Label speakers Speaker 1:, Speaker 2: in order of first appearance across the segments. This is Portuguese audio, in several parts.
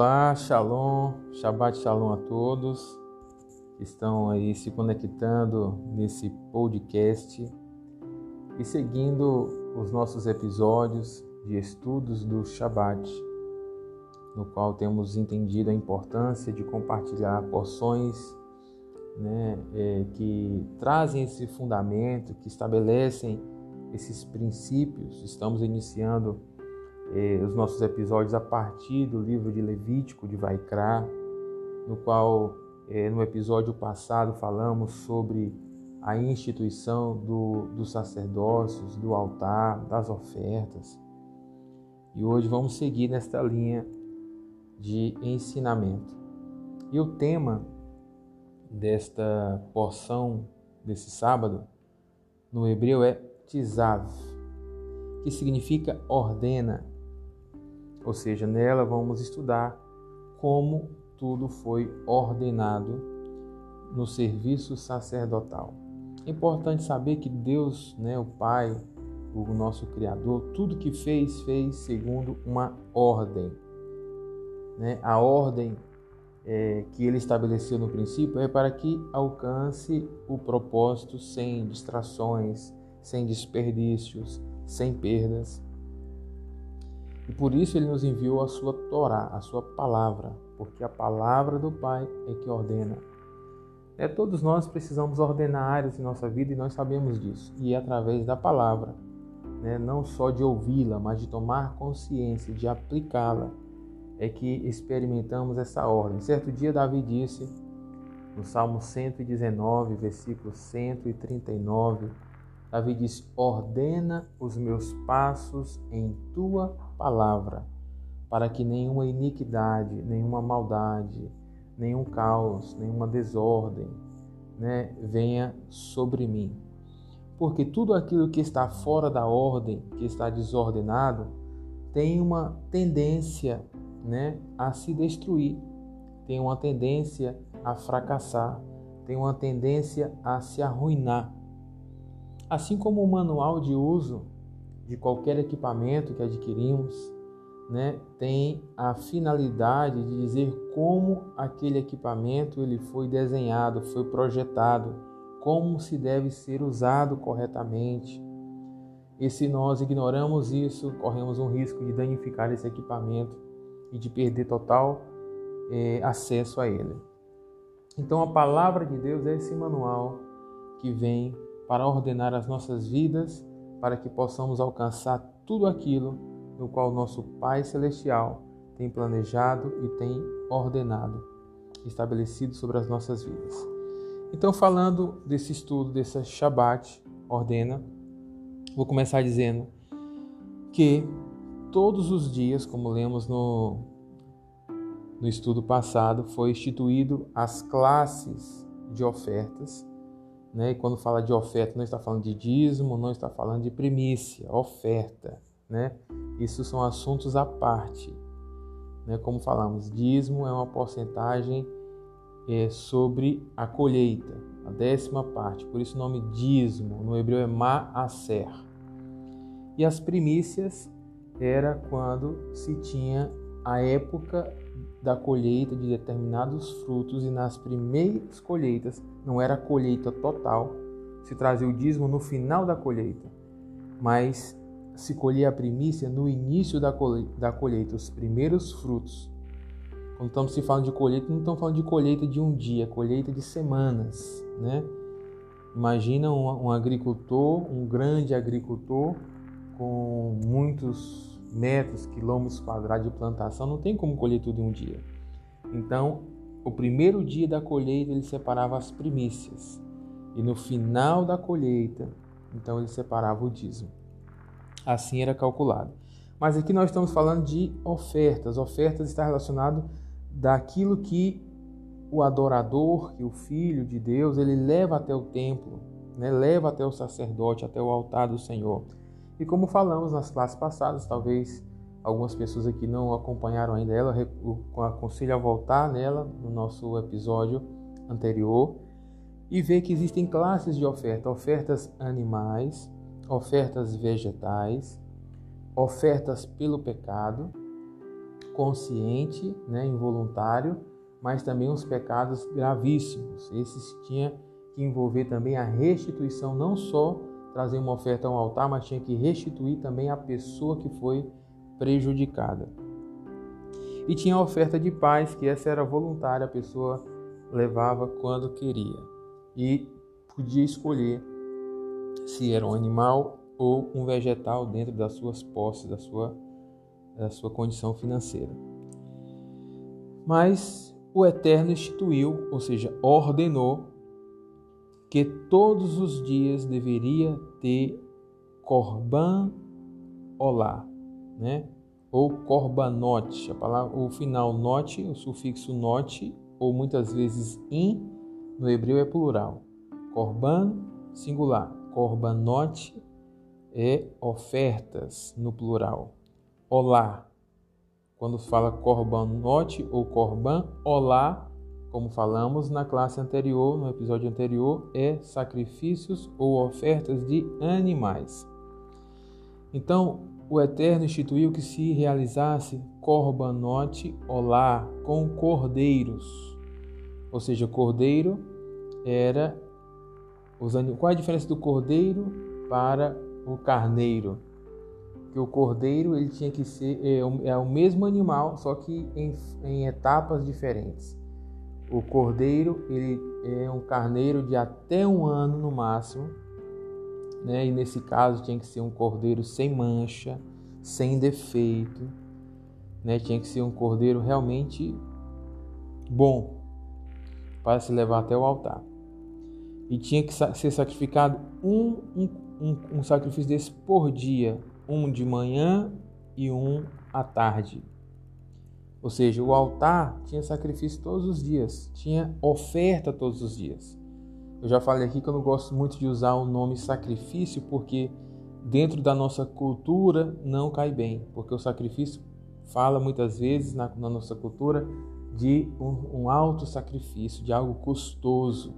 Speaker 1: Olá, Shalom, Shabbat Shalom a todos que estão aí se conectando nesse podcast e seguindo os nossos episódios de estudos do Shabbat, no qual temos entendido a importância de compartilhar porções né, é, que trazem esse fundamento, que estabelecem esses princípios. Estamos iniciando eh, os nossos episódios a partir do livro de Levítico, de Vaikra, no qual eh, no episódio passado falamos sobre a instituição do, dos sacerdócios, do altar, das ofertas. E hoje vamos seguir nesta linha de ensinamento. E o tema desta porção desse sábado no hebreu é tizav, que significa ordena, ou seja, nela vamos estudar como tudo foi ordenado no serviço sacerdotal. É importante saber que Deus, né, o Pai, o nosso Criador, tudo que fez, fez segundo uma ordem. Né? A ordem é, que ele estabeleceu no princípio é para que alcance o propósito sem distrações, sem desperdícios, sem perdas. E por isso ele nos enviou a sua Torá, a sua palavra, porque a palavra do Pai é que ordena. É, todos nós precisamos ordenar áreas em nossa vida e nós sabemos disso. E é através da palavra, né, não só de ouvi-la, mas de tomar consciência, de aplicá-la, é que experimentamos essa ordem. Certo dia, Davi disse, no Salmo 119, versículo 139, Davi disse: Ordena os meus passos em tua palavra, para que nenhuma iniquidade, nenhuma maldade, nenhum caos, nenhuma desordem né, venha sobre mim. Porque tudo aquilo que está fora da ordem, que está desordenado, tem uma tendência né, a se destruir, tem uma tendência a fracassar, tem uma tendência a se arruinar. Assim como o manual de uso de qualquer equipamento que adquirimos, né, tem a finalidade de dizer como aquele equipamento ele foi desenhado, foi projetado, como se deve ser usado corretamente. E se nós ignoramos isso, corremos um risco de danificar esse equipamento e de perder total é, acesso a ele. Então a palavra de Deus é esse manual que vem para ordenar as nossas vidas, para que possamos alcançar tudo aquilo no qual nosso Pai Celestial tem planejado e tem ordenado, estabelecido sobre as nossas vidas. Então, falando desse estudo, dessa Shabat, ordena, vou começar dizendo que todos os dias, como lemos no, no estudo passado, foi instituído as classes de ofertas né? E quando fala de oferta, não está falando de dízimo, não está falando de primícia, oferta. Né? Isso são assuntos à parte. Né? Como falamos, dízimo é uma porcentagem é, sobre a colheita, a décima parte. Por isso o nome dízimo no hebreu é maaser. E as primícias era quando se tinha a época da colheita de determinados frutos e nas primeiras colheitas não era a colheita total, se trazia o dízimo no final da colheita, mas se colhia a primícia no início da colheita, os primeiros frutos. Quando estamos se falando de colheita, não estamos falando de colheita de um dia, colheita de semanas, né? Imagina um, um agricultor, um grande agricultor com muitos metros, quilômetros quadrados de plantação, não tem como colher tudo em um dia. Então, o primeiro dia da colheita ele separava as primícias e no final da colheita, então ele separava o dízimo. Assim era calculado. Mas aqui nós estamos falando de ofertas. Ofertas está relacionado daquilo que o adorador, que o filho de Deus, ele leva até o templo, né? leva até o sacerdote, até o altar do Senhor. E como falamos nas classes passadas, talvez algumas pessoas aqui não acompanharam ainda ela, aconselho a voltar nela no nosso episódio anterior e ver que existem classes de oferta: ofertas animais, ofertas vegetais, ofertas pelo pecado, consciente, né, involuntário, mas também os pecados gravíssimos. Esses tinha que envolver também a restituição, não só trazer uma oferta ao altar, mas tinha que restituir também a pessoa que foi prejudicada. E tinha a oferta de paz, que essa era voluntária, a pessoa levava quando queria. E podia escolher se era um animal ou um vegetal dentro das suas posses, da sua, da sua condição financeira. Mas o Eterno instituiu, ou seja, ordenou que todos os dias deveria ter korban olá, né? Ou korbanote, a palavra, o final note, o sufixo note, ou muitas vezes in, no hebreu é plural. Korban singular, korbanote é ofertas no plural. Olá, quando fala korbanote ou korban, olá como falamos na classe anterior, no episódio anterior, é sacrifícios ou ofertas de animais. Então, o Eterno instituiu que se realizasse corbanote olá com cordeiros. Ou seja, cordeiro era os Qual é a diferença do cordeiro para o carneiro? Que o cordeiro ele tinha que ser é, é o mesmo animal, só que em, em etapas diferentes. O cordeiro ele é um carneiro de até um ano no máximo, né? E nesse caso tinha que ser um cordeiro sem mancha, sem defeito, né? Tinha que ser um cordeiro realmente bom para se levar até o altar. E tinha que ser sacrificado um, um, um, um sacrifício desse por dia, um de manhã e um à tarde. Ou seja, o altar tinha sacrifício todos os dias, tinha oferta todos os dias. Eu já falei aqui que eu não gosto muito de usar o nome sacrifício porque dentro da nossa cultura não cai bem, porque o sacrifício fala muitas vezes na, na nossa cultura de um, um alto sacrifício, de algo custoso.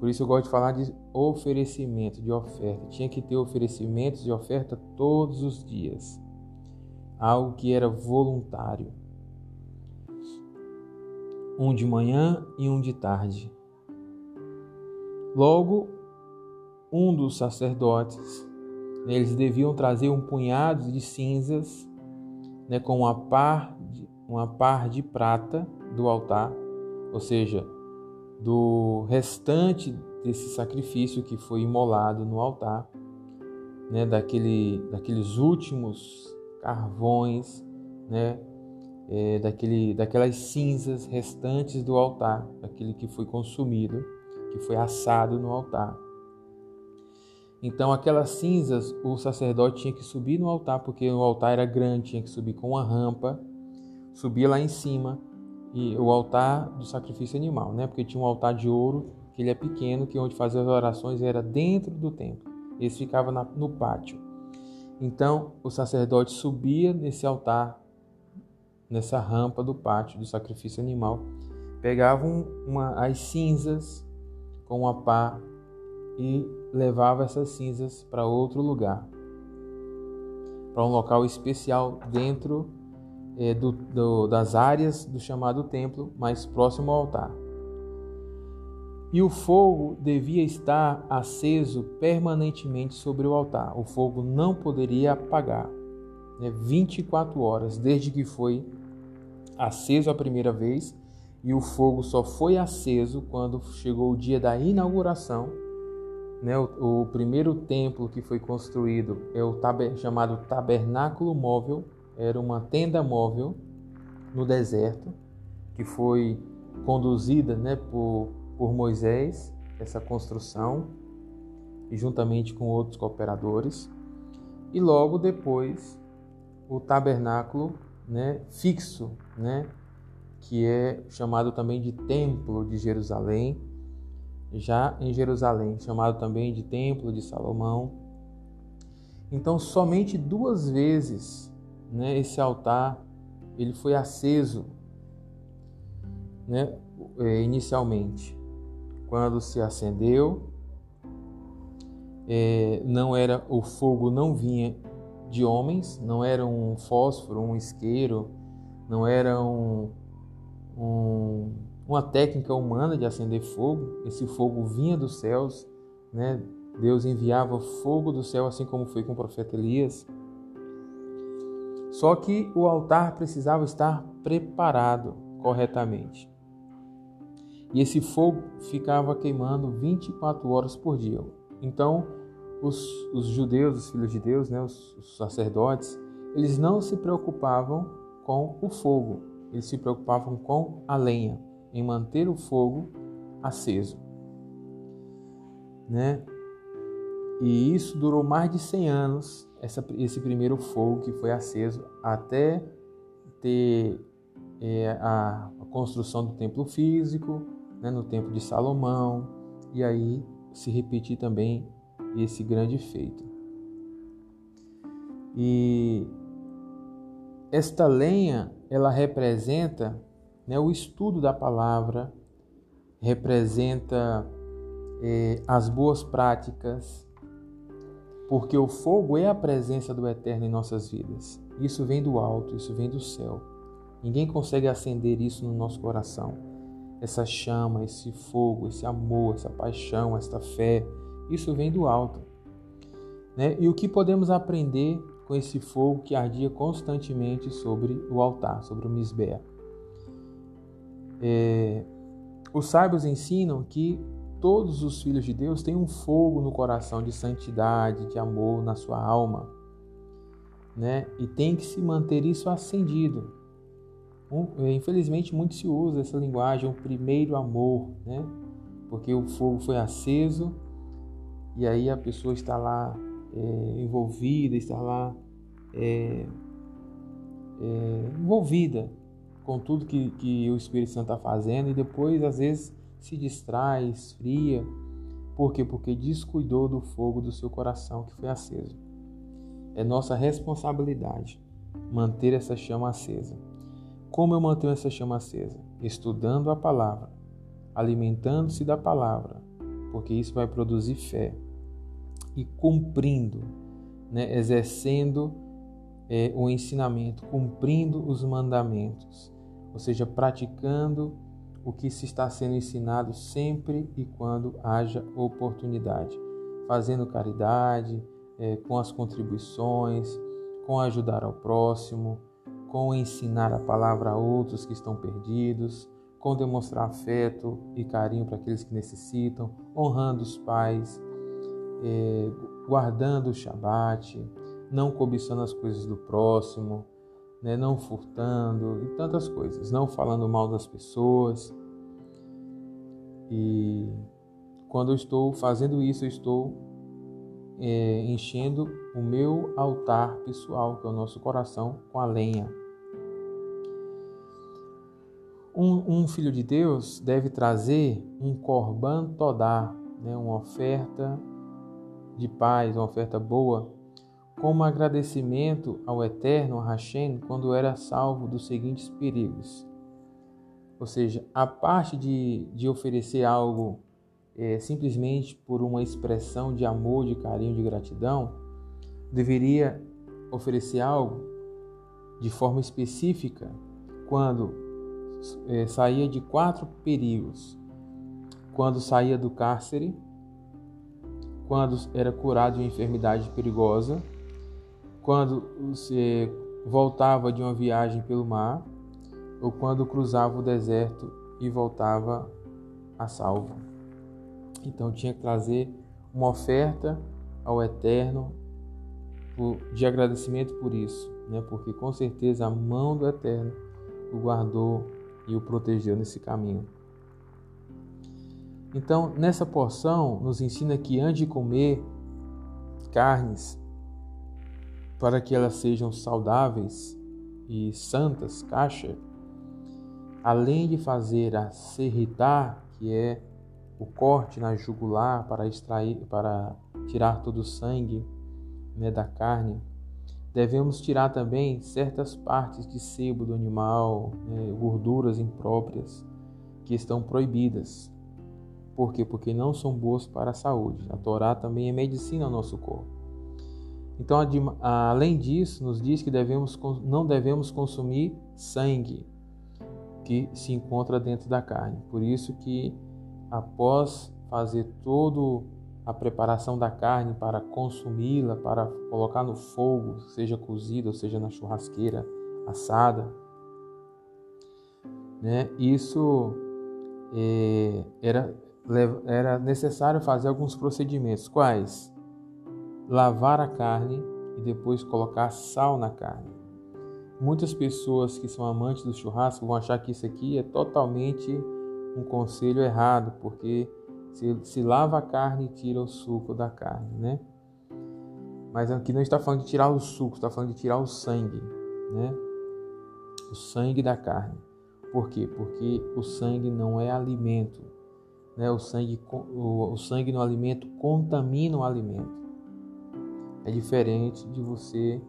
Speaker 1: Por isso eu gosto de falar de oferecimento, de oferta. Tinha que ter oferecimentos de oferta todos os dias. Algo que era voluntário um de manhã e um de tarde. Logo, um dos sacerdotes, eles deviam trazer um punhado de cinzas né, com uma par, de, uma par de prata do altar, ou seja, do restante desse sacrifício que foi imolado no altar, né, daquele, daqueles últimos carvões, né, é, daquele, daquelas cinzas restantes do altar, daquele que foi consumido, que foi assado no altar. Então, aquelas cinzas, o sacerdote tinha que subir no altar, porque o altar era grande, tinha que subir com uma rampa, subir lá em cima, e o altar do sacrifício animal, né? Porque tinha um altar de ouro, que ele é pequeno, que onde fazia as orações era dentro do templo. Esse ficava na, no pátio. Então, o sacerdote subia nesse altar nessa rampa do pátio do sacrifício animal, pegavam uma, as cinzas com uma pá e levava essas cinzas para outro lugar, para um local especial dentro é, do, do, das áreas do chamado templo, mais próximo ao altar. E o fogo devia estar aceso permanentemente sobre o altar. O fogo não poderia apagar. Né, 24 horas, desde que foi aceso a primeira vez e o fogo só foi aceso quando chegou o dia da inauguração. Né? O, o primeiro templo que foi construído é o taber, chamado Tabernáculo Móvel, era uma tenda móvel no deserto que foi conduzida né, por, por Moisés, essa construção, e juntamente com outros cooperadores. E logo depois o tabernáculo né, fixo, né, que é chamado também de Templo de Jerusalém, já em Jerusalém, chamado também de Templo de Salomão. Então, somente duas vezes né, esse altar ele foi aceso né, é, inicialmente. Quando se acendeu, é, não era o fogo não vinha de homens, não era um fósforo, um isqueiro, não era um, um, uma técnica humana de acender fogo, esse fogo vinha dos céus, né? Deus enviava fogo do céu, assim como foi com o profeta Elias. Só que o altar precisava estar preparado corretamente. E esse fogo ficava queimando 24 horas por dia. Então, os, os judeus, os filhos de Deus, né, os, os sacerdotes, eles não se preocupavam com o fogo, eles se preocupavam com a lenha, em manter o fogo aceso. Né? E isso durou mais de 100 anos, essa, esse primeiro fogo que foi aceso, até ter é, a, a, construção do templo físico, né, no tempo de Salomão, e aí se repetir também esse grande feito. E esta lenha, ela representa né, o estudo da palavra, representa é, as boas práticas, porque o fogo é a presença do Eterno em nossas vidas. Isso vem do alto, isso vem do céu. Ninguém consegue acender isso no nosso coração. Essa chama, esse fogo, esse amor, essa paixão, esta fé, isso vem do alto. Né? E o que podemos aprender com esse fogo que ardia constantemente sobre o altar, sobre o misbé? É, os sábios ensinam que todos os filhos de Deus têm um fogo no coração de santidade, de amor na sua alma, né? E tem que se manter isso acendido. É, infelizmente, muito se usa essa linguagem, o primeiro amor, né? Porque o fogo foi aceso e aí a pessoa está lá é, envolvida, está lá é, é, envolvida com tudo que, que o Espírito Santo está fazendo e depois, às vezes, se distrai, esfria. Por quê? Porque descuidou do fogo do seu coração que foi aceso. É nossa responsabilidade manter essa chama acesa. Como eu mantenho essa chama acesa? Estudando a palavra, alimentando-se da palavra, porque isso vai produzir fé. E cumprindo, né, exercendo é, o ensinamento, cumprindo os mandamentos, ou seja, praticando o que se está sendo ensinado sempre e quando haja oportunidade, fazendo caridade, é, com as contribuições, com ajudar ao próximo, com ensinar a palavra a outros que estão perdidos, com demonstrar afeto e carinho para aqueles que necessitam, honrando os pais, é, guardando o Shabat, não cobiçando as coisas do próximo, né, não furtando e tantas coisas, não falando mal das pessoas. E quando eu estou fazendo isso, eu estou é, enchendo o meu altar pessoal, que é o nosso coração, com a lenha. Um, um filho de Deus deve trazer um korban todá, né, uma oferta de paz, uma oferta boa, como agradecimento ao Eterno, Hashem, quando era salvo dos seguintes perigos. Ou seja, a parte de, de oferecer algo é, simplesmente por uma expressão de amor, de carinho, de gratidão, deveria oferecer algo de forma específica quando é, saía de quatro perigos: quando saía do cárcere, quando era curado de uma enfermidade perigosa quando você voltava de uma viagem pelo mar ou quando cruzava o deserto e voltava a salvo. Então tinha que trazer uma oferta ao Eterno de agradecimento por isso, né? porque com certeza a mão do Eterno o guardou e o protegeu nesse caminho. Então, nessa porção, nos ensina que antes de comer carnes, para que elas sejam saudáveis e santas, caixa, além de fazer a serritar, que é o corte na jugular para extrair, para tirar todo o sangue né, da carne, devemos tirar também certas partes de sebo do animal, né, gorduras impróprias que estão proibidas. Por quê? Porque não são boas para a saúde. A Torá também é medicina ao nosso corpo. Então, além disso, nos diz que devemos, não devemos consumir sangue que se encontra dentro da carne. Por isso que após fazer todo a preparação da carne para consumi-la, para colocar no fogo, seja cozida ou seja na churrasqueira assada, né? Isso é, era era necessário fazer alguns procedimentos. Quais? Lavar a carne e depois colocar sal na carne. Muitas pessoas que são amantes do churrasco vão achar que isso aqui é totalmente um conselho errado, porque se, se lava a carne e tira o suco da carne, né? Mas aqui não está falando de tirar o suco, está falando de tirar o sangue, né? O sangue da carne. Por quê? Porque o sangue não é alimento. Né? O, sangue, o, o sangue no alimento contamina o alimento. É diferente de você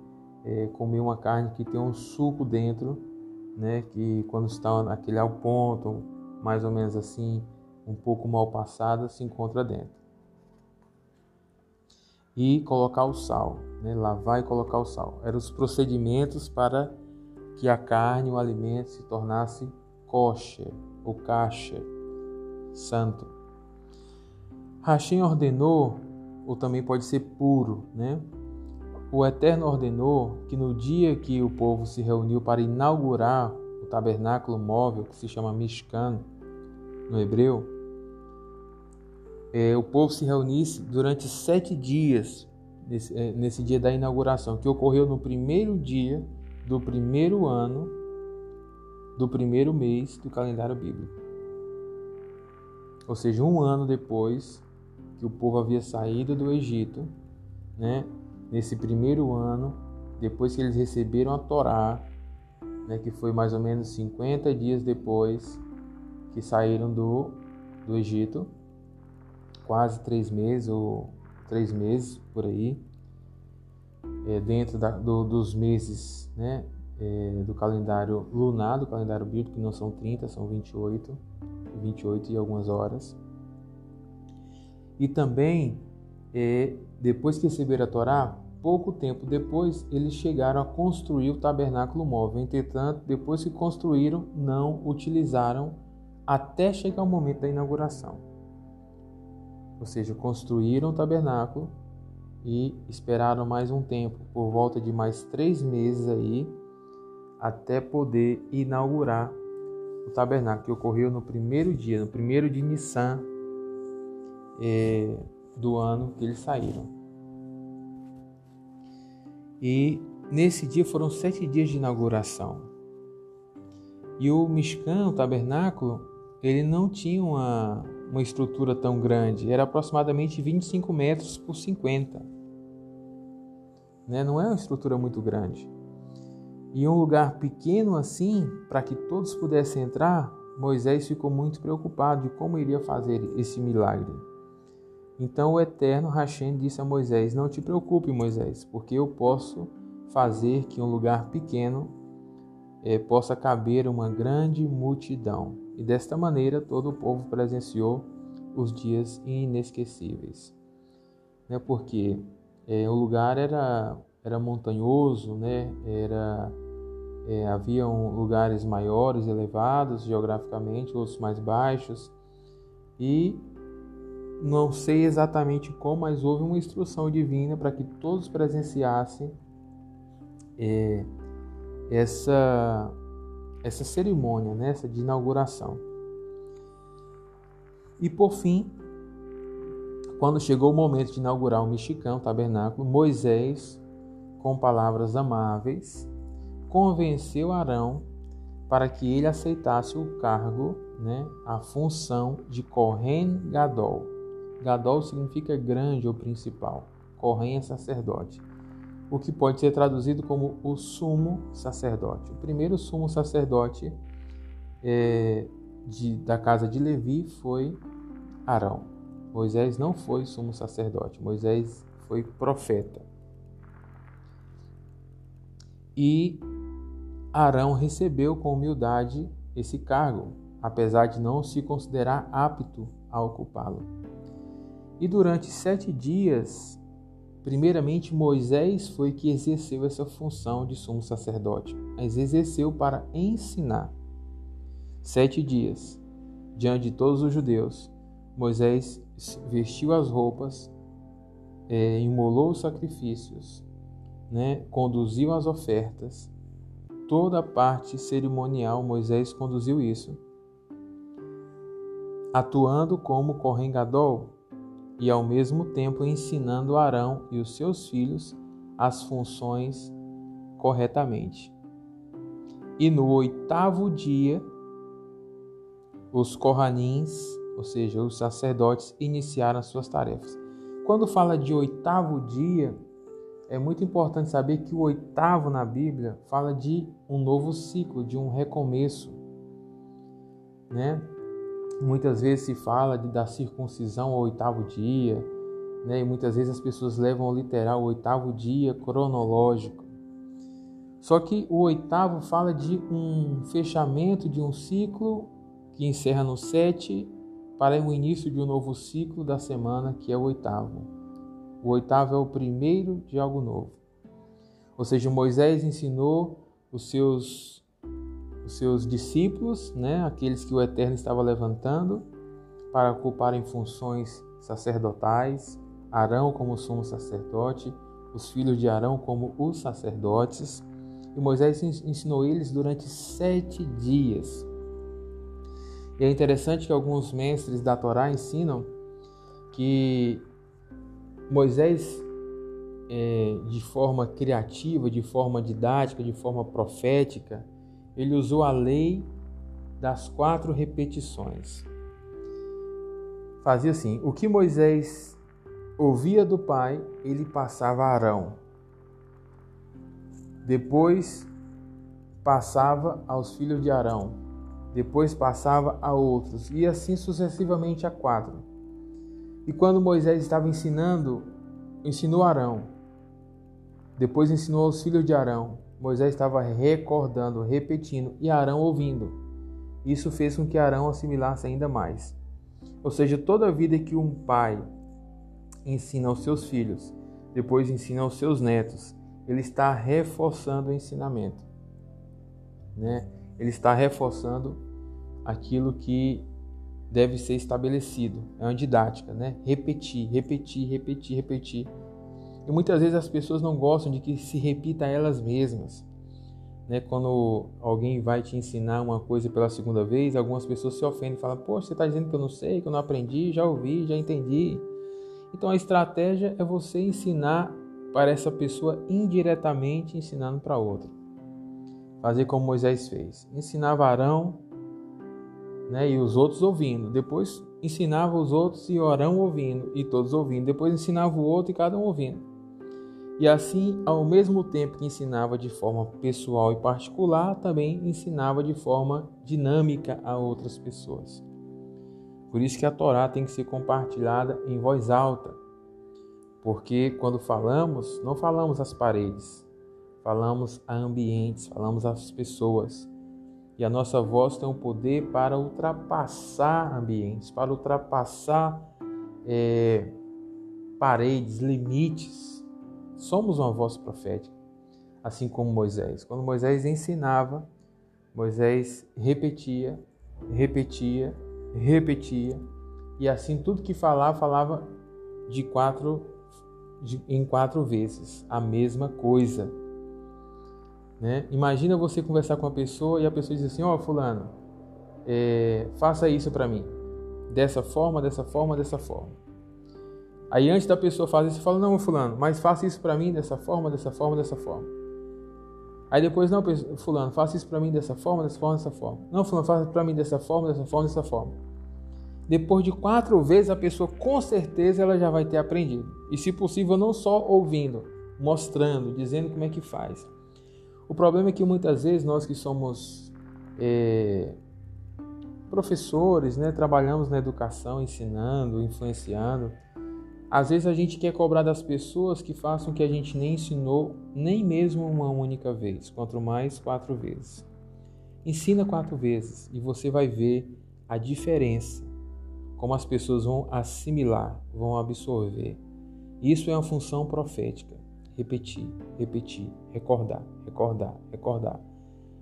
Speaker 1: é, comer uma carne que tem um suco dentro, né? que quando está naquele ao ponto, mais ou menos assim, um pouco mal passada, se encontra dentro. E colocar o sal, né? lavar e colocar o sal. Eram os procedimentos para que a carne, o alimento, se tornasse kosher ou kasher, santo. Hashem ordenou, ou também pode ser puro, né? O Eterno ordenou que no dia que o povo se reuniu para inaugurar o tabernáculo móvel, que se chama Mishkan no hebreu, é, o povo se reunisse durante sete dias nesse, é, nesse dia da inauguração, que ocorreu no primeiro dia do primeiro ano do primeiro mês do calendário bíblico. Ou seja, um ano depois que o povo havia saído do Egito, né? nesse primeiro ano, depois que eles receberam a Torá, né? que foi mais ou menos 50 dias depois que saíram do, do Egito, quase três meses ou três meses por aí, é, dentro da, do, dos meses né, é, do calendário lunar, do calendário bíblico, que não são 30, são 28, 28 e algumas horas. E também, é, depois que receberam a Torá, pouco tempo depois, eles chegaram a construir o tabernáculo móvel. Entretanto, depois que construíram, não utilizaram até chegar o momento da inauguração. Ou seja, construíram o tabernáculo e esperaram mais um tempo, por volta de mais três meses aí, até poder inaugurar o tabernáculo, que ocorreu no primeiro dia, no primeiro de Nissan é, do ano que eles saíram. E nesse dia foram sete dias de inauguração. E o Mishkan, o tabernáculo, ele não tinha uma, uma estrutura tão grande, era aproximadamente 25 metros por 50. Né? Não é uma estrutura muito grande. E um lugar pequeno assim, para que todos pudessem entrar, Moisés ficou muito preocupado de como iria fazer esse milagre. Então o eterno Hashem disse a Moisés: Não te preocupe, Moisés, porque eu posso fazer que um lugar pequeno eh, possa caber uma grande multidão. E desta maneira todo o povo presenciou os dias inesquecíveis. Né? Porque é, o lugar era, era montanhoso, né? era, é, havia lugares maiores, elevados geograficamente, outros mais baixos. E não sei exatamente como, mas houve uma instrução divina para que todos presenciassem é, essa essa cerimônia, né, essa de inauguração. E por fim, quando chegou o momento de inaugurar o mexicano, o tabernáculo, Moisés, com palavras amáveis, convenceu Arão para que ele aceitasse o cargo, né, a função de Kohen Gadol. Gadol significa grande ou principal. Kohen é sacerdote o que pode ser traduzido como o sumo sacerdote. O primeiro sumo sacerdote é, de, da casa de Levi foi Arão. Moisés não foi sumo sacerdote, Moisés foi profeta. E Arão recebeu com humildade esse cargo, apesar de não se considerar apto a ocupá-lo. E durante sete dias primeiramente Moisés foi que exerceu essa função de sumo sacerdote, mas exerceu para ensinar. Sete dias, diante de todos os judeus, Moisés vestiu as roupas, é, imolou os sacrifícios, né, conduziu as ofertas, toda a parte cerimonial, Moisés conduziu isso, atuando como correngador e ao mesmo tempo ensinando Arão e os seus filhos as funções corretamente. E no oitavo dia, os corranins, ou seja, os sacerdotes, iniciaram as suas tarefas. Quando fala de oitavo dia, é muito importante saber que o oitavo na Bíblia fala de um novo ciclo, de um recomeço. Né? Muitas vezes se fala de, da circuncisão ao oitavo dia, né? e muitas vezes as pessoas levam ao literal o oitavo dia cronológico. Só que o oitavo fala de um fechamento de um ciclo que encerra no sete para o início de um novo ciclo da semana, que é o oitavo. O oitavo é o primeiro de algo novo. Ou seja, Moisés ensinou os seus os seus discípulos, né, aqueles que o Eterno estava levantando para ocuparem funções sacerdotais, Arão como sumo sacerdote, os filhos de Arão como os sacerdotes, e Moisés ensinou eles durante sete dias. E é interessante que alguns mestres da Torá ensinam que Moisés, é, de forma criativa, de forma didática, de forma profética, ele usou a lei das quatro repetições. Fazia assim: o que Moisés ouvia do pai, ele passava a Arão. Depois passava aos filhos de Arão. Depois passava a outros, e assim sucessivamente a quatro. E quando Moisés estava ensinando, ensinou Arão. Depois ensinou aos filhos de Arão. Moisés estava recordando, repetindo e Arão ouvindo. Isso fez com que Arão assimilasse ainda mais. Ou seja, toda a vida que um pai ensina aos seus filhos, depois ensina aos seus netos, ele está reforçando o ensinamento. Né? Ele está reforçando aquilo que deve ser estabelecido. É uma didática, né? Repetir, repetir, repetir, repetir. E muitas vezes as pessoas não gostam de que se repita elas mesmas. Né? Quando alguém vai te ensinar uma coisa pela segunda vez, algumas pessoas se ofendem e falam: Poxa, você está dizendo que eu não sei, que eu não aprendi, já ouvi, já entendi. Então a estratégia é você ensinar para essa pessoa indiretamente, ensinando para outra. Fazer como Moisés fez: ensinava Arão né, e os outros ouvindo. Depois ensinava os outros e Arão ouvindo, e todos ouvindo. Depois ensinava o outro e cada um ouvindo. E assim, ao mesmo tempo que ensinava de forma pessoal e particular, também ensinava de forma dinâmica a outras pessoas. Por isso que a Torá tem que ser compartilhada em voz alta, porque quando falamos, não falamos às paredes, falamos a ambientes, falamos às pessoas. E a nossa voz tem o poder para ultrapassar ambientes, para ultrapassar é, paredes, limites Somos uma voz profética, assim como Moisés. Quando Moisés ensinava, Moisés repetia, repetia, repetia, e assim tudo que falava, falava de quatro, de, em quatro vezes a mesma coisa. Né? Imagina você conversar com uma pessoa e a pessoa diz assim: Ó, oh, Fulano, é, faça isso para mim, dessa forma, dessa forma, dessa forma. Aí antes da pessoa fazer, você fala, não, fulano, mas faça isso para mim dessa forma, dessa forma, dessa forma. Aí depois, não, fulano, faça isso para mim dessa forma, dessa forma, dessa forma. Não, fulano, faça para mim dessa forma, dessa forma, dessa forma. Depois de quatro vezes, a pessoa com certeza ela já vai ter aprendido. E se possível, não só ouvindo, mostrando, dizendo como é que faz. O problema é que muitas vezes nós que somos é, professores, né, trabalhamos na educação, ensinando, influenciando, às vezes a gente quer cobrar das pessoas que façam o que a gente nem ensinou, nem mesmo uma única vez, quanto mais quatro vezes. Ensina quatro vezes e você vai ver a diferença, como as pessoas vão assimilar, vão absorver. Isso é uma função profética. Repetir, repetir, recordar, recordar, recordar.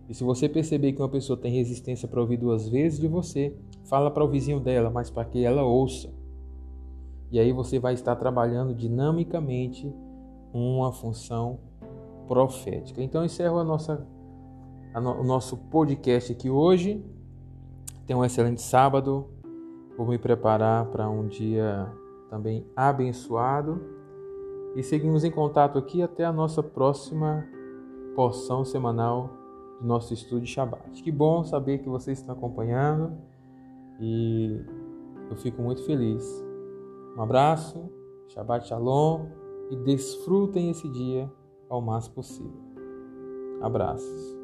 Speaker 1: E se você perceber que uma pessoa tem resistência para ouvir duas vezes de você, fala para o vizinho dela, mas para que ela ouça. E aí você vai estar trabalhando dinamicamente uma função profética. Então encerro a nossa, a no, o nosso podcast aqui hoje. Tenha um excelente sábado. Vou me preparar para um dia também abençoado. E seguimos em contato aqui até a nossa próxima porção semanal do nosso estudo de Shabbat. Que bom saber que vocês estão acompanhando e eu fico muito feliz um abraço, Shabbat Shalom e desfrutem esse dia ao máximo possível. Abraços.